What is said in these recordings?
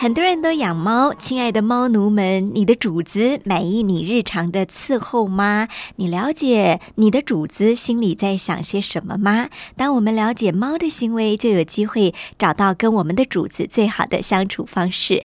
很多人都养猫，亲爱的猫奴们，你的主子满意你日常的伺候吗？你了解你的主子心里在想些什么吗？当我们了解猫的行为，就有机会找到跟我们的主子最好的相处方式。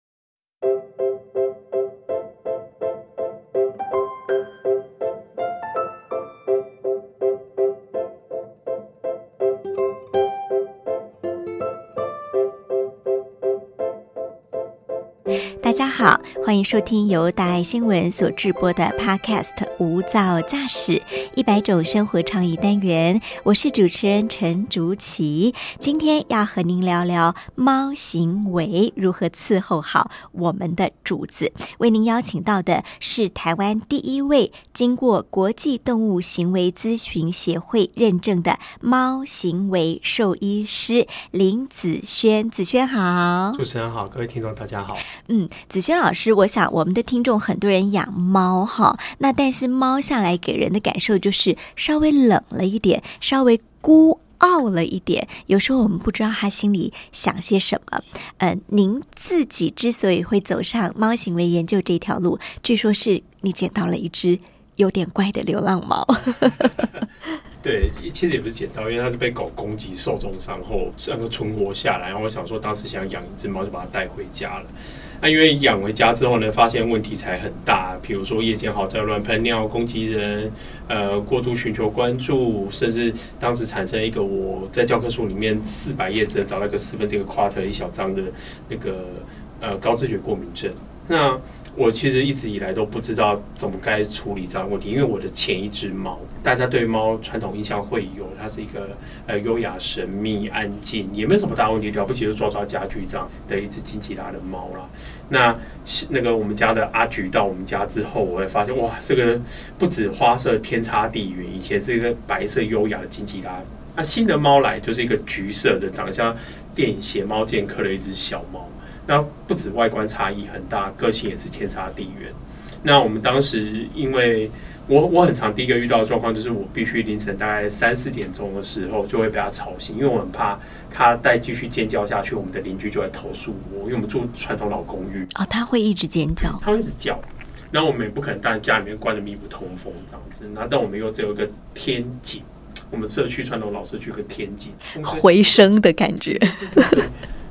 大家好，欢迎收听由大爱新闻所制播的 Podcast《无噪驾驶一百种生活创意单元》，我是主持人陈竹琪。今天要和您聊聊猫行为如何伺候好我们的主子。为您邀请到的是台湾第一位经过国际动物行为咨询协会认证的猫行为兽医师林子轩。子轩好，主持人好，各位听众大家好。嗯，子轩老师，我想我们的听众很多人养猫哈，那但是猫下来给人的感受就是稍微冷了一点，稍微孤傲了一点。有时候我们不知道他心里想些什么。呃，您自己之所以会走上猫行为研究这条路，据说是你捡到了一只有点怪的流浪猫。对，其实也不是捡到，因为它是被狗攻击受重伤后能够存活下来。然后我想说，当时想养一只猫，就把它带回家了。那因为养回家之后呢，发现问题才很大，比如说夜间好在乱喷尿攻击人，呃，过度寻求关注，甚至当时产生一个我在教科书里面四百页只能找到个四分之一个 quarter 一小张的那个呃高知觉过敏症。那我其实一直以来都不知道怎么该处理这样问题，因为我的前一只猫，大家对猫传统印象会有，它是一个呃优雅、神秘、安静，也没有什么大问题，了不起就抓抓家具这样的一只金吉拉的猫啦。那那个我们家的阿菊到我们家之后，我会发现哇，这个不止花色天差地远，以前是一个白色优雅的金吉拉，那新的猫来就是一个橘色的，长得像电影《邪猫剑客》的一只小猫。那不止外观差异很大，个性也是天差地远。那我们当时，因为我我很常第一个遇到的状况就是，我必须凌晨大概三四点钟的时候就会被他吵醒，因为我很怕他再继续尖叫下去，我们的邻居就会投诉我，因为我们住传统老公寓哦，他会一直尖叫，他会一直叫。那我们也不可能在家里面关的密不通风这样子。那但我们又只有一个天井，我们社区传统老社区有个天井，回声的感觉。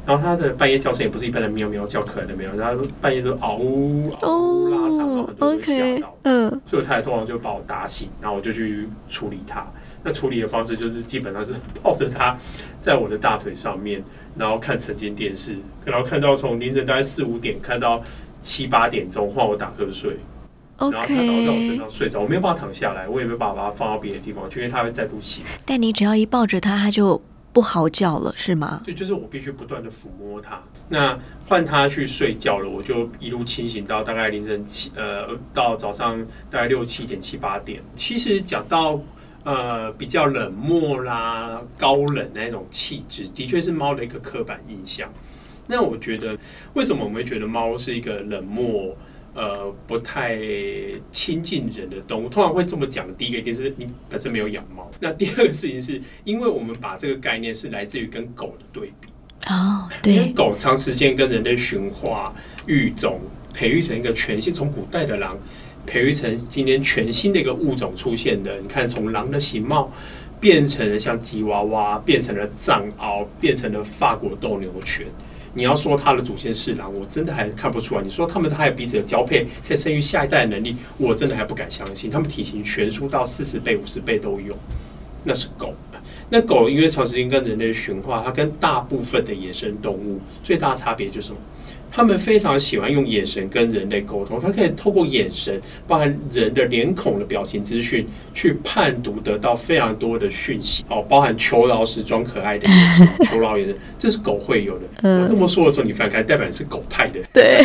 然后它的半夜叫声也不是一般的喵喵叫，可爱的喵，它半夜都嗷呜嗷呜拉长，然后很多人吓到，嗯，所以太太通常就把我打醒，然后我就去处理它。那处理的方式就是基本上是抱着它在我的大腿上面，然后看晨间电视，然后看到从凌晨大概四五点看到七八点钟换我打瞌睡然后它倒在我身上睡着，我没有办法躺下来，我也没有办法把它放到别的地方去，因为它会再度醒。但你只要一抱着它，它就。不嚎叫了是吗？对，就是我必须不断的抚摸它。那换它去睡觉了，我就一路清醒到大概凌晨七呃，到早上大概六七点七八点。其实讲到呃比较冷漠啦、高冷那种气质，的确是猫的一个刻板印象。那我觉得为什么我们会觉得猫是一个冷漠？呃，不太亲近人的动物，通常会这么讲。第一个一定是你本身没有养猫。那第二个事情是，因为我们把这个概念是来自于跟狗的对比。哦，对。因为狗长时间跟人类驯化育种，培育成一个全新，从古代的狼培育成今天全新的一个物种出现的。你看，从狼的形貌变成了像吉娃娃，变成了藏獒，变成了法国斗牛犬。你要说它的祖先是狼，我真的还看不出来。你说它们还有彼此的交配，可以生育下一代的能力，我真的还不敢相信。它们体型悬殊到四十倍、五十倍都有，那是狗。那狗因为长时间跟人类驯化，它跟大部分的野生动物最大差别就是什么？他们非常喜欢用眼神跟人类沟通，他可以透过眼神，包含人的脸孔的表情资讯，去判读得到非常多的讯息。哦，包含求饶时装可爱的眼神，求饶眼神，这是狗会有的。我这么说的时候，你翻开，代表你是狗派的。对，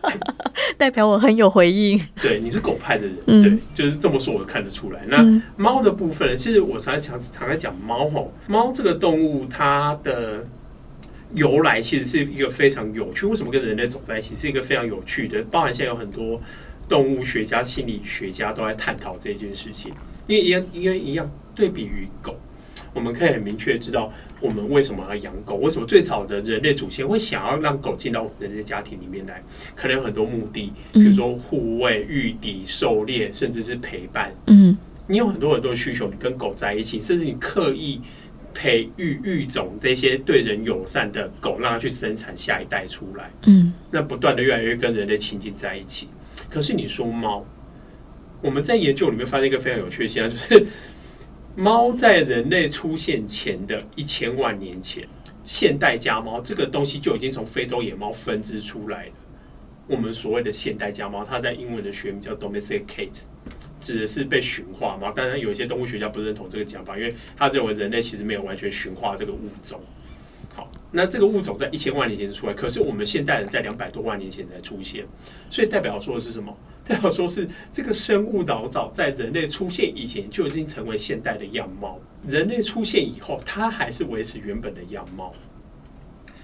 代表我很有回应。对，你是狗派的人，嗯对，就是这么说，我看得出来。那嗯猫的部分呢，其实我常常常在讲猫吼，猫这个动物它的由来其实是一个非常有趣。为什么跟人类走在一起是一个非常有趣的？包含现在有很多动物学家、心理学家都在探讨这件事情。因为一样，因为一样，对比于狗，我们可以很明确知道我们为什么要养狗，为什么最早的人类祖先会想要让狗进到我们人类家庭里面来，可能有很多目的，比如说护卫、御敌、狩猎，甚至是陪伴。嗯你有很多很多的需求，你跟狗在一起，甚至你刻意培育育种这些对人友善的狗，让它去生产下一代出来，嗯那不断的越来越跟人类亲近在一起。可是你说猫，我们在研究里面发现一个非常有趣的现象，就是猫在人类出现前的一千万年前，现代家猫这个东西就已经从非洲野猫分支出来了。我们所谓的现代家猫，它在英文的学名叫 domesticate，指的是被驯化吗。当然，有一些动物学家不认同这个讲法，因为他认为人类其实没有完全驯化这个物种。好，那这个物种在一千万年前就出来，可是我们现代人在两百多万年前才出现，所以代表说的是什么？代表说是这个生物老早在人类出现以前就已经成为现代的样貌，人类出现以后，它还是维持原本的样貌。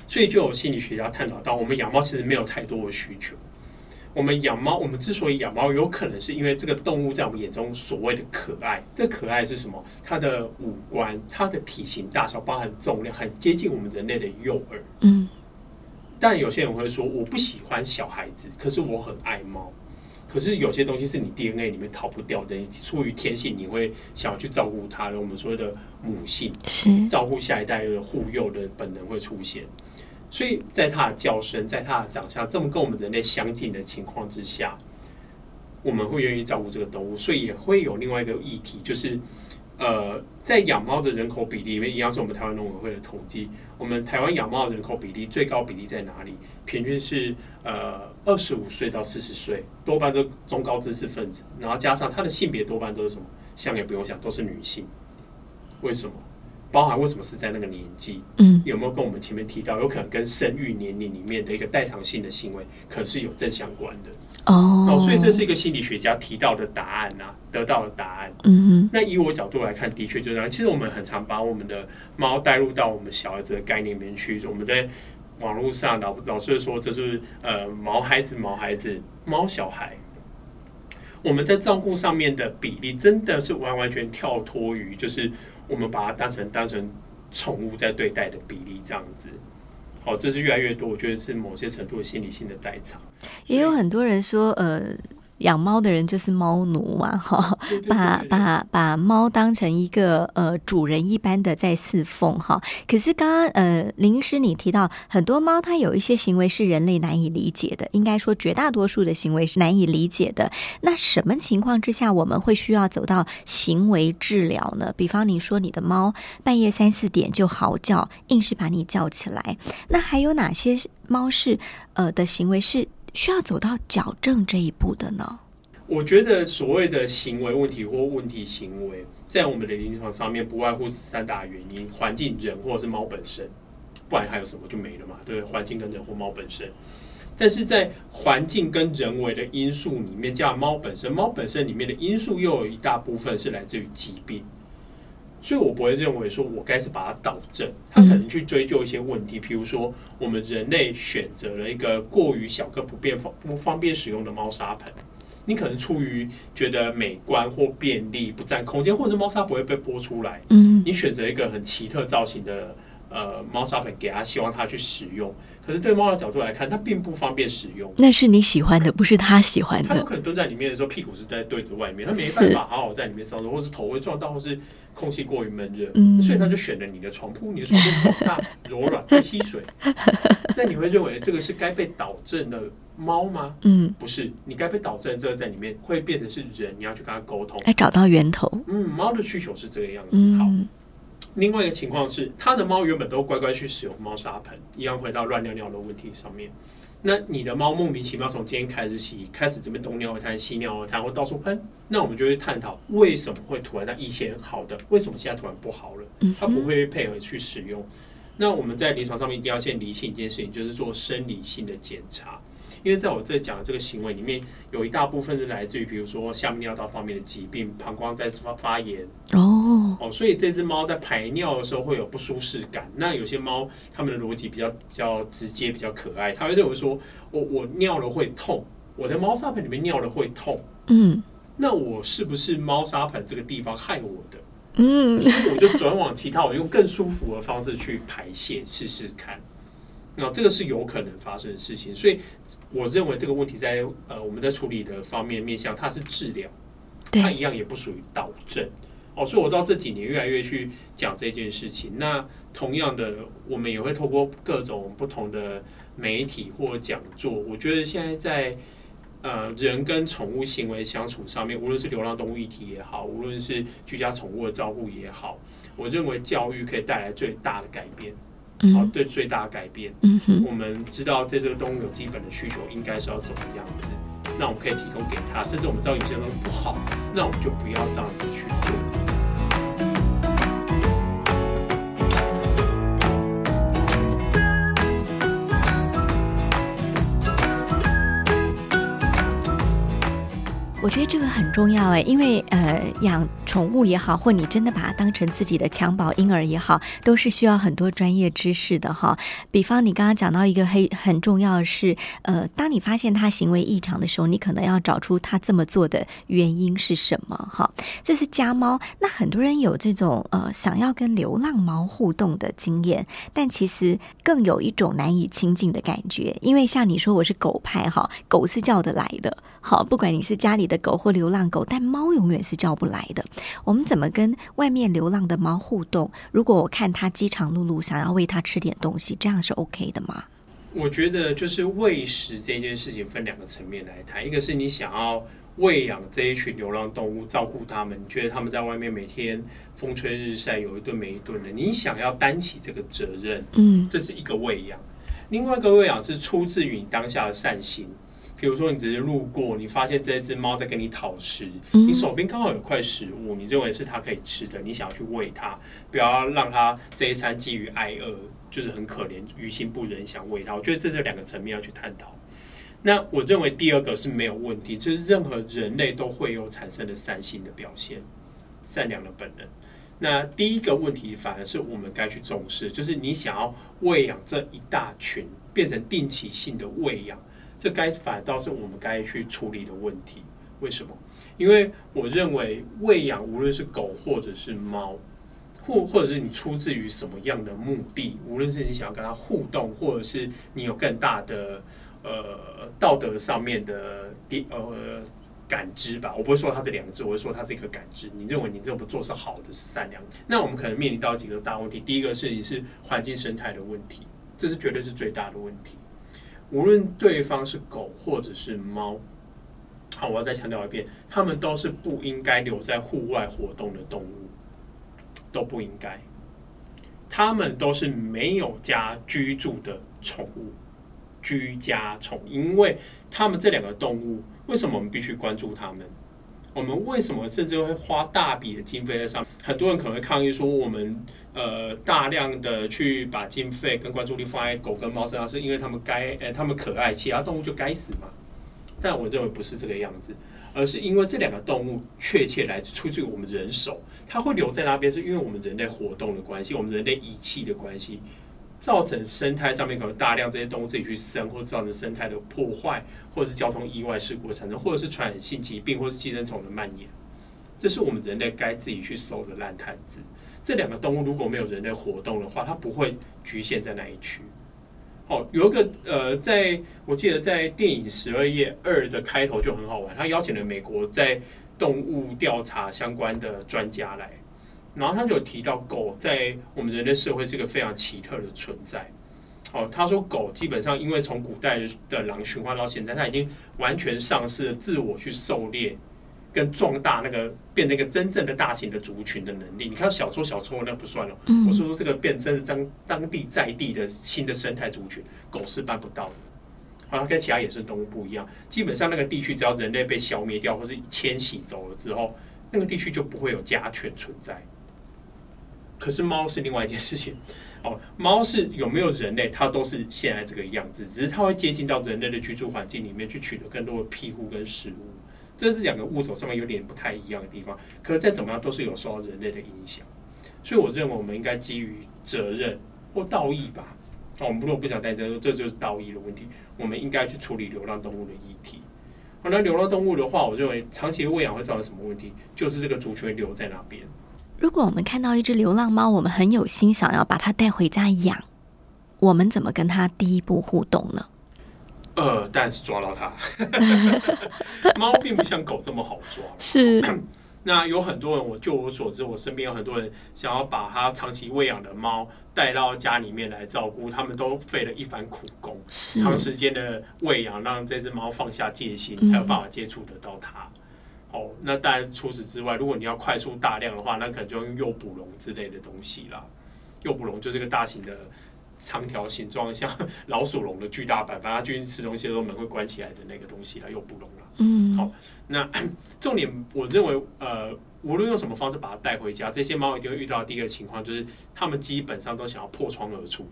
所以就有心理学家探讨到，我们养猫其实没有太多的需求。我们养猫，我们之所以养猫，有可能是因为这个动物在我们眼中所谓的可爱。这可爱是什么？它的五官、它的体型大小，包含重量，很接近我们人类的幼儿。嗯但有些人会说，我不喜欢小孩子，可是我很爱猫。可是有些东西是你 DNA 里面逃不掉的，你出于天性，你会想要去照顾它的。我们所谓的母性，是照顾下一代的护幼的本能会出现。所以在它的叫声，在它的长相这么跟我们人类相近的情况之下，我们会愿意照顾这个动物。所以也会有另外一个议题，就是呃，在养猫的人口比例里面，一样是我们台湾农委会的统计，我们台湾养猫的人口比例最高比例在哪里？平均是呃二十五岁到四十岁，多半都中高知识分子，然后加上它的性别多半都是什么？想也不用想，都是女性。为什么？包含为什么是在那个年纪？嗯有没有跟我们前面提到，有可能跟生育年龄里面的一个代偿性的行为，可能是有正相关的？哦哦，所以这是一个心理学家提到的答案啊，得到的答案。嗯哼那以我角度来看，的确就是这样。其实我们很常把我们的猫带入到我们小孩子的概念里面去。我们在网络上老老是说这是呃毛孩子、毛孩子、猫小孩。我们在照顾上面的比例真的是完完全跳脱于，就是我们把它当成当成宠物在对待的比例这样子。好，这是越来越多，我觉得是某些程度的心理性的代偿。也有很多人说，呃，养猫的人就是猫奴嘛，哈，把把把猫当成一个呃主人一般的在侍奉哈。可是刚刚呃林医师你提到，很多猫它有一些行为是人类难以理解的，应该说绝大多数的行为是难以理解的。那什么情况之下我们会需要走到行为治疗呢？比方你说你的猫半夜三四点就嚎叫，硬是把你叫起来，那还有哪些猫是呃的行为是需要走到矫正这一步的呢？我觉得所谓的行为问题或问题行为，在我们的临床上面，不外乎三大原因：环境、人或者是猫本身，不然还有什么就没了嘛？对不对？环境跟人或猫本身。但是在环境跟人为的因素里面，加猫本身，猫本身里面的因素又有一大部分是来自于疾病，所以我不会认为说我该是把它导正，它可能去追究一些问题，譬如说我们人类选择了一个过于小个不便方不方便使用的猫砂盆。你可能出于觉得美观或便利、不占空间，或者是猫砂不会被拨出来，嗯你选择一个很奇特造型的呃猫砂盆给它，希望它去使用。可是对猫的角度来看，它并不方便使用。那是你喜欢的，不是它喜欢的。它有可能蹲在里面的时候，屁股是在对着外面，它没办法好好在里面上厕，或是头会撞到，或是空气过于闷热，嗯所以它就选了你的床铺，你的床铺广大、柔软、会吸水。那你会认为这个是该被导正的猫吗？嗯，不是，你该被导正，这个在里面会变成是人，你要去跟它沟通。来找到源头。嗯，猫的需求是这个样子。好，嗯另外一个情况是，他的猫原本都乖乖去使用猫砂盆，一样回到乱尿尿的问题上面。那你的猫莫名其妙从今天开始起，开始这边东尿一滩西尿一滩，或到处喷，那我们就会探讨为什么会突然在以前好的，为什么现在突然不好了？它不会配合去使用。那我们在临床上面一定要先理清一件事情，就是做生理性的检查，因为在我这讲的这个行为里面，有一大部分是来自于比如说下泌尿道方面的疾病，膀胱在发发炎哦哦，所以这只猫在排尿的时候会有不舒适感。那有些猫它们的逻辑比较比较直接，比较可爱，它会认为说我我尿了会痛，我在猫砂盆里面尿了会痛，嗯那我是不是猫砂盆这个地方害我的？嗯所以我就转往其他，我用更舒服的方式去排泄试试看。那这个是有可能发生的事情，所以我认为这个问题在呃我们在处理的方面面向，它是治疗，它一样也不属于导正。哦，所以我到这几年越来越去讲这件事情。那同样的，我们也会透过各种不同的媒体或讲座，我觉得现在在呃人跟宠物行为相处上面，无论是流浪动物议题也好，无论是居家宠物的照顾也好，我认为教育可以带来最大的改变。好，嗯对最大的改变。嗯哼我们知道在这个动物有基本的需求，应该是要怎么样子，那我们可以提供给他，甚至我们知道有些东西不好，那我们就不要这样子去做。我觉得这个很重要哎，因为呃，养宠物也好，或你真的把它当成自己的襁褓婴儿也好，都是需要很多专业知识的哈。比方你刚刚讲到一个很很重要的是，呃，当你发现它行为异常的时候，你可能要找出它这么做的原因是什么哈。这是家猫，那很多人有这种呃想要跟流浪猫互动的经验，但其实更有一种难以亲近的感觉，因为像你说我是狗派哈，狗是叫得来的，好，不管你是家里的狗或流浪狗，但猫永远是叫不来的。我们怎么跟外面流浪的猫互动？如果我看它饥肠辘辘，想要喂它吃点东西，这样是 OK 的吗？我觉得就是喂食这件事情分两个层面来谈，一个是你想要喂养这一群流浪动物，照顾它们，你觉得它们在外面每天风吹日晒，有一顿没一顿的，你想要担起这个责任，嗯这是一个喂养；另外一个喂养是出自于你当下的善心。比如说，你只是路过，你发现这只猫在跟你讨食，嗯你手边刚好有块食物，你认为是它可以吃的，你想要去喂它，不要让它这一餐基于挨饿，就是很可怜，于心不忍，想喂它。我觉得这是两个层面要去探讨。那我认为第二个是没有问题，这是任何人类都会有产生的善心的表现，善良的本能。那第一个问题反而是我们该去重视，就是你想要喂养这一大群，变成定期性的喂养，这该反倒是我们该去处理的问题。为什么？因为我认为喂养无论是狗或者是猫，或或者是你出自于什么样的目的，无论是你想要跟它互动，或者是你有更大的呃道德上面的第呃感知吧，我不会说它这两个字，我会说它是一个感知。你认为你这么做是好的，是善良，那我们可能面临到几个大问题。第一个是你是环境生态的问题，这是绝对是最大的问题。无论对方是狗或者是猫，好，我要再强调一遍，它们都是不应该留在户外活动的动物，都不应该。它们都是没有家居住的宠物，居家宠，因为它们这两个动物，为什么我们必须关注它们？我们为什么甚至会花大笔的经费在上面？很多人可能会抗议说，我们呃大量的去把经费跟关注力放在狗跟猫身上，是因为它们该呃它们可爱，其他动物就该死嘛？但我认为不是这个样子，而是因为这两个动物确切来自出自于我们人手，它会留在那边，是因为我们人类活动的关系，我们人类遗弃的关系，造成生态上面可能大量这些动物自己去生，或造成生态的破坏，或者是交通意外事故产生，或者是传染性疾病，或是寄生虫的蔓延，这是我们人类该自己去收的烂摊子。这两个动物如果没有人类活动的话，它不会局限在那一区。哦，有一个呃，在我记得在电影《十二夜二》的开头就很好玩，他邀请了美国在动物调查相关的专家来，然后他就有提到狗在我们人类社会是一个非常奇特的存在。哦，他说狗基本上因为从古代的狼驯化到现在，它已经完全丧失了自我去狩猎跟壮大那个变成一个真正的大型的族群的能力。你看小撮小撮那不算了，嗯我是说这个变真的当当地在地的新的生态族群，狗是办不到的。好像跟其他野生动物不一样，基本上那个地区只要人类被消灭掉或是迁徙走了之后，那个地区就不会有家犬存在。可是猫是另外一件事情。哦，猫是有没有人类，它都是现在这个样子，只是它会接近到人类的居住环境里面去取得更多的庇护跟食物。这是两个物种上面有点不太一样的地方。可是再怎么样，都是有受到人类的影响。所以我认为，我们应该基于责任或道义吧。哦，我们如果不想带责任，这就是道义的问题。我们应该去处理流浪动物的议题。好，那流浪动物的话，我认为长期喂养会造成什么问题？就是这个族群留在那边。如果我们看到一只流浪猫，我们很有心想要把它带回家养，我们怎么跟它第一步互动呢？呃，但是抓到它。猫并不像狗这么好抓。是。那有很多人，我就我所知，我身边有很多人想要把它长期喂养的猫带到家里面来照顾，他们都费了一番苦功，长时间的喂养，让这只猫放下戒心，才有办法接触得到它。哦，那当然除此之外，如果你要快速大量的话，那可能就用诱捕笼之类的东西啦。诱捕笼就是个大型的长条形状，像 老鼠笼的巨大版，反正它进去吃东西的时候门会关起来的那个东西啦，诱捕笼了。嗯，好，那 重点我认为，呃，无论用什么方式把它带回家，这些猫一定会遇到第一个情况，就是它们基本上都想要破窗而出。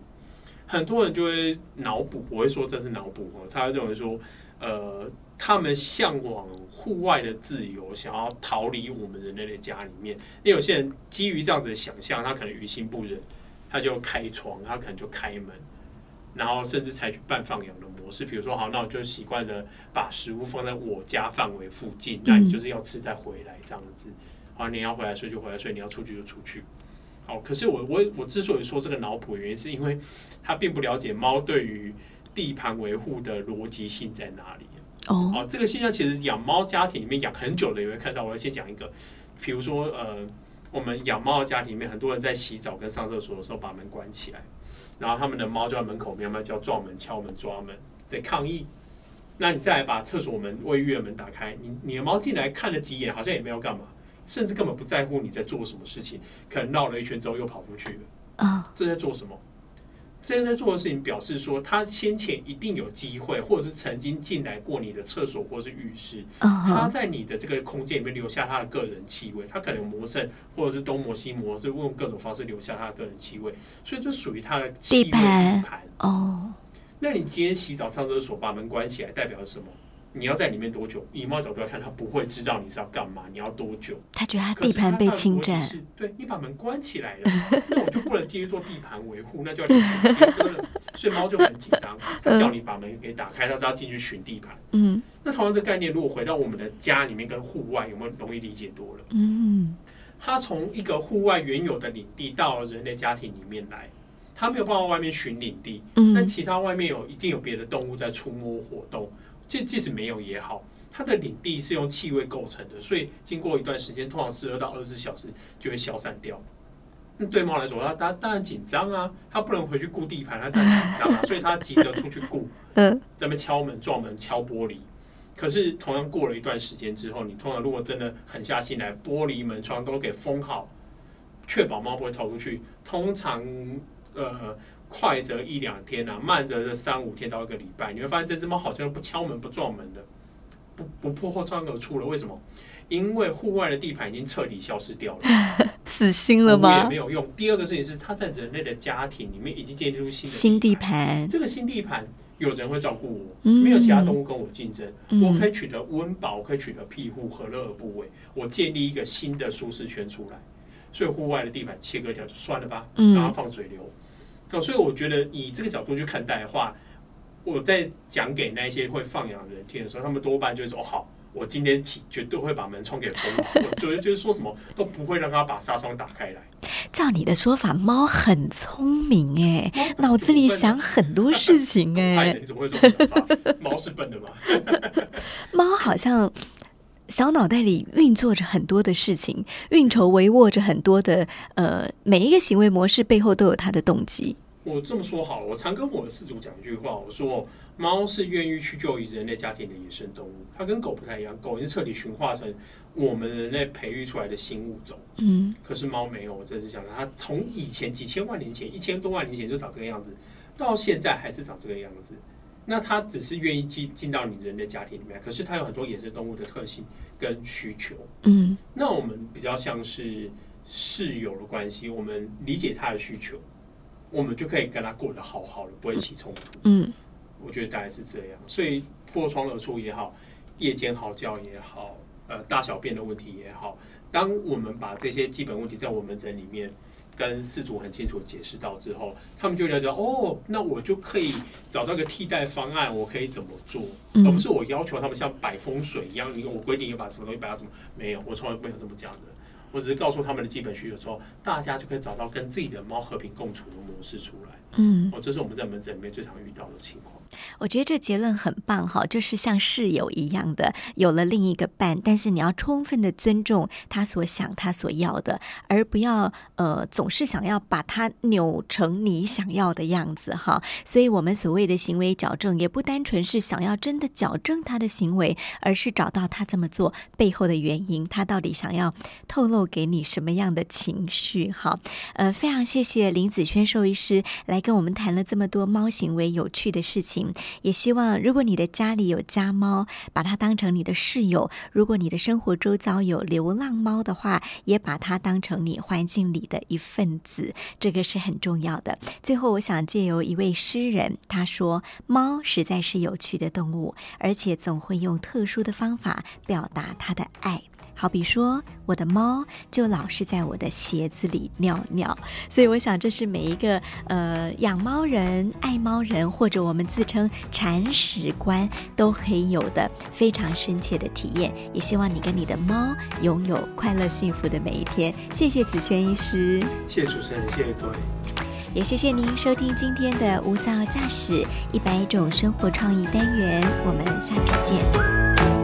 很多人就会脑补，我会说这是脑补哦，他认为说，呃。他们向往户外的自由，想要逃离我们人类的家里面。那有些人基于这样子的想象，他可能于心不忍，他就开窗，他可能就开门，然后甚至采取半放养的模式。比如说，好，那我就习惯了把食物放在我家范围附近，那你就是要吃再回来这样子。好，你要回来睡就回来睡，你要出去就出去。好，可是我我我之所以说这个脑补原因，是因为他并不了解猫对于地盘维护的逻辑性在哪里。哦，这个现象其实养猫家庭里面养很久的也会看到。我要先讲一个，比如说呃，我们养猫的家庭里面，很多人在洗澡跟上厕所的时候把门关起来，然后他们的猫就在门口喵喵叫、撞门、敲门、抓门，在抗议。那你再来把厕所门、卫浴的门打开，你你的猫进来看了几眼，好像也没有干嘛，甚至根本不在乎你在做什么事情，可能绕了一圈之后又跑出去了。啊，这在做什么？这些在做的事情，表示说他先前一定有机会，或者是曾经进来过你的厕所或是浴室。他在你的这个空间里面留下他的个人气味，他可能磨蹭，或者是东磨西磨，是用各种方式留下他的个人气味，所以这属于他的地盘。哦，那你今天洗澡上厕所把门关起来，代表什么？你要在里面多久？以猫角度来看，它不会知道你是要干嘛，你要多久？它觉得它地盘被侵占。对你把门关起来了，那我就不能继续做地盘维护，那就要切割了。所以猫就很紧张，它叫你把门给打开，它是要进去寻地盘。嗯，那同样这概念，如果回到我们的家里面跟户外，有没有容易理解多了？嗯，它从一个户外原有的领地到人类家庭里面来，它没有办法外面寻领地。嗯，但其他外面有一定有别的动物在出没活动。即即使没有也好，它的领地是用气味构成的，所以经过一段时间，通常十二到二十四小时就会消散掉。那对猫来说，它它当然紧张啊，它不能回去顾地盘，它当然紧张啊，所以它急着出去顾，嗯，在那边敲门、撞门、敲玻璃。可是同样过了一段时间之后，你通常如果真的狠下心来，玻璃门窗都给封好，确保猫不会逃出去。通常，呃。快则一两天啊，慢则是三五天到一个礼拜。你会发现这只猫好像不敲门不撞门的，不不破后窗而出了。为什么？因为户外的地盘已经彻底消失掉了，死心了吗？也没有用。第二个事情是，它在人类的家庭里面已经建立出新的新地盘。这个新地盘有人会照顾我，没有其他动物跟我竞争，我可以取得温饱，我可以取得庇护，何乐而不为？我建立一个新的舒适圈出来，所以户外的地板切割掉就算了吧，然后放水流。所以我觉得以这个角度去看待的话，我在讲给那些会放养的人听的时候，他们多半就会说：“好，我今天起绝对会把门窗给封好。”我觉得就是说什么都不会让他把纱窗打开来。照你的说法，猫很聪明哎，脑子里想很多事情 哎。你怎么会这么想法？猫是笨的吗？猫好像。小脑袋里运作着很多的事情，运筹帷幄着很多的呃，每一个行为模式背后都有它的动机。我这么说好了，我常跟我的饲主讲一句话，我说猫是愿意去救人类家庭的野生动物，它跟狗不太一样，狗是彻底驯化成我们人类培育出来的新物种。嗯，可是猫没有，我真是想它从以前几千万年前、一千多万年前就长这个样子，到现在还是长这个样子。那它只是愿意进进到你人的家庭里面，可是它有很多野生动物的特性跟需求。嗯，那我们比较像是室友的关系，我们理解他的需求，我们就可以跟他过得好好的，不会起冲突。嗯我觉得大概是这样，所以破窗而出也好，夜间嚎叫也好，呃，大小便的问题也好，当我们把这些基本问题在我们诊里面跟事主很清楚地解释到之后，他们就了解到哦，那我就可以找到一个替代方案，我可以怎么做，嗯而不是我要求他们像摆风水一样，你我规定要把什么东西摆到什么，没有，我从来没有这么讲的。我只是告诉他们的基本需求之后，大家就可以找到跟自己的猫和平共处的模式出来。嗯，哦，这是我们在门诊里面最常遇到的情况。我觉得这结论很棒哈，就是像室友一样的，有了另一个伴，但是你要充分的尊重他所想、他所要的，而不要呃总是想要把它扭成你想要的样子哈。所以，我们所谓的行为矫正，也不单纯是想要真的矫正他的行为，而是找到他这么做背后的原因，他到底想要透露给你什么样的情绪哈。呃，非常谢谢林子轩兽医师来跟我们谈了这么多猫行为有趣的事情，也希望如果你的家里有家猫，把它当成你的室友；如果你的生活周遭有流浪猫的话，也把它当成你环境里的一份子，这个是很重要的。最后，我想借由一位诗人，他说：“猫实在是有趣的动物，而且总会用特殊的方法表达它的爱。”好比说，我的猫就老是在我的鞋子里尿尿，所以我想这是每一个呃养猫人、爱猫人，或者我们自称铲屎官都可以有的非常深切的体验。也希望你跟你的猫拥有快乐幸福的每一天。谢谢子轩医师，谢谢主持人，谢谢各位。也谢谢您收听今天的无噪驾驶一百种生活创意单元，我们下次见。